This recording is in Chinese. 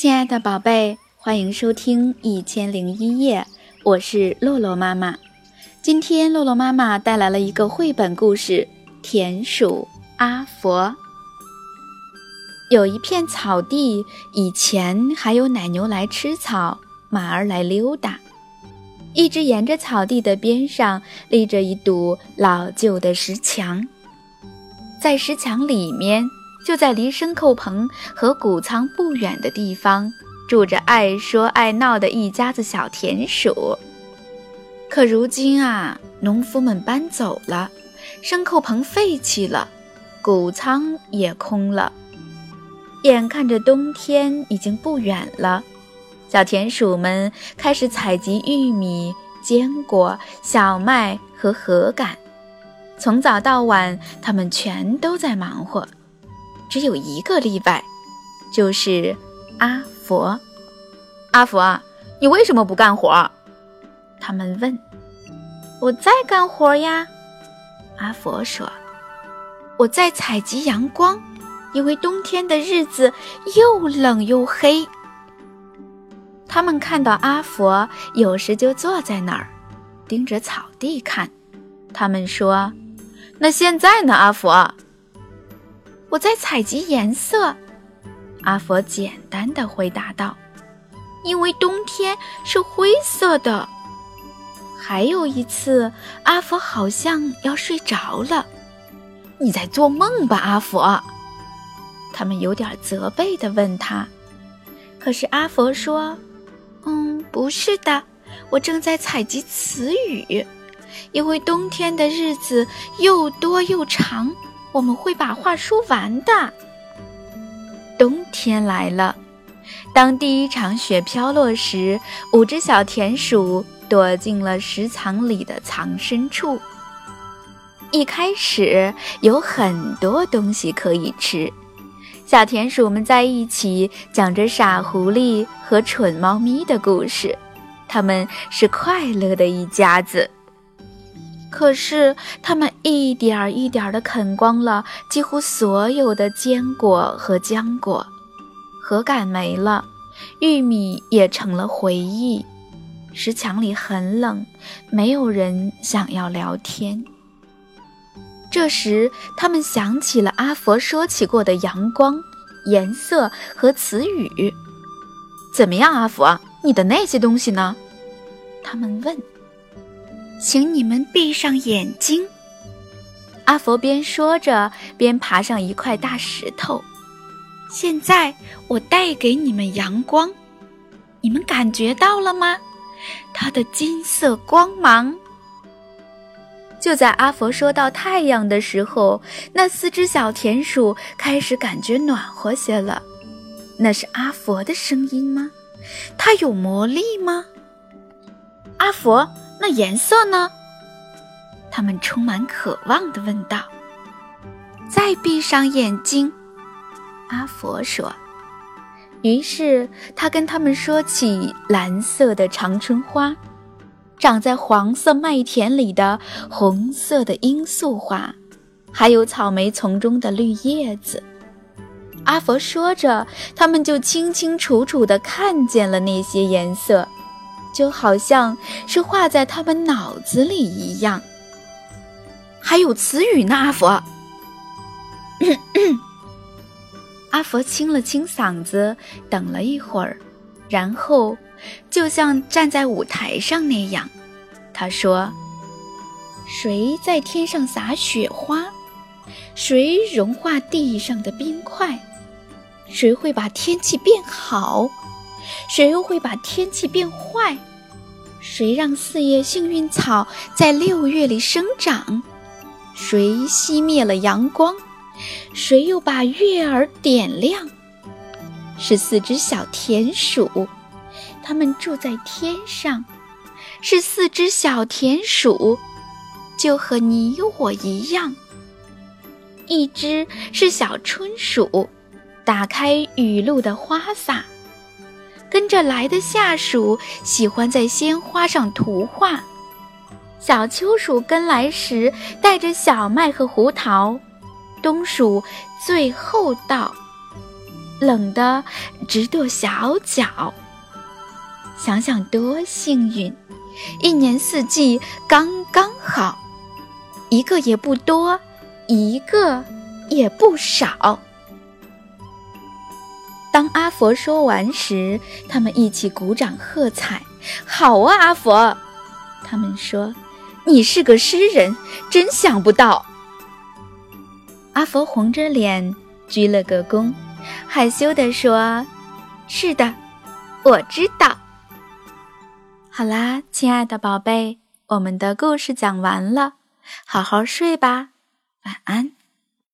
亲爱的宝贝，欢迎收听《一千零一夜》，我是洛洛妈妈。今天洛洛妈妈带来了一个绘本故事《田鼠阿佛》。有一片草地，以前还有奶牛来吃草，马儿来溜达。一直沿着草地的边上立着一堵老旧的石墙，在石墙里面。就在离牲口棚和谷仓不远的地方，住着爱说爱闹的一家子小田鼠。可如今啊，农夫们搬走了，牲口棚废弃了，谷仓也空了。眼看着冬天已经不远了，小田鼠们开始采集玉米、坚果、小麦和禾秆。从早到晚，他们全都在忙活。只有一个例外，就是阿佛。阿佛，你为什么不干活？他们问。我在干活呀，阿佛说。我在采集阳光，因为冬天的日子又冷又黑。他们看到阿佛有时就坐在那儿，盯着草地看。他们说：“那现在呢，阿佛？”我在采集颜色，阿佛简单的回答道：“因为冬天是灰色的。”还有一次，阿佛好像要睡着了。“你在做梦吧，阿佛？”他们有点责备的问他。可是阿佛说：“嗯，不是的，我正在采集词语，因为冬天的日子又多又长。”我们会把话说完的。冬天来了，当第一场雪飘落时，五只小田鼠躲进了石藏里的藏身处。一开始有很多东西可以吃，小田鼠们在一起讲着傻狐狸和蠢猫咪的故事，他们是快乐的一家子。可是，他们一点儿一点儿地啃光了几乎所有的坚果和浆果，禾秆没了，玉米也成了回忆。石墙里很冷，没有人想要聊天。这时，他们想起了阿佛说起过的阳光、颜色和词语。怎么样，阿佛？你的那些东西呢？他们问。请你们闭上眼睛。阿佛边说着，边爬上一块大石头。现在我带给你们阳光，你们感觉到了吗？它的金色光芒。就在阿佛说到太阳的时候，那四只小田鼠开始感觉暖和些了。那是阿佛的声音吗？它有魔力吗？阿佛。那颜色呢？他们充满渴望地问道。再闭上眼睛，阿佛说。于是他跟他们说起蓝色的长春花，长在黄色麦田里的红色的罂粟花，还有草莓丛中的绿叶子。阿佛说着，他们就清清楚楚地看见了那些颜色。就好像是画在他们脑子里一样。还有词语呢，阿佛。阿佛清了清嗓子，等了一会儿，然后就像站在舞台上那样，他说：“谁在天上撒雪花？谁融化地上的冰块？谁会把天气变好？”谁又会把天气变坏？谁让四叶幸运草在六月里生长？谁熄灭了阳光？谁又把月儿点亮？是四只小田鼠，它们住在天上。是四只小田鼠，就和你我一样。一只是小春鼠，打开雨露的花洒。跟着来的下属喜欢在鲜花上涂画，小秋鼠跟来时带着小麦和胡桃，冬鼠最后到。冷得直跺小脚。想想多幸运，一年四季刚刚好，一个也不多，一个也不少。当阿佛说完时，他们一起鼓掌喝彩。好啊，阿佛！他们说：“你是个诗人，真想不到。”阿佛红着脸鞠了个躬，害羞地说：“是的，我知道。”好啦，亲爱的宝贝，我们的故事讲完了，好好睡吧，晚安。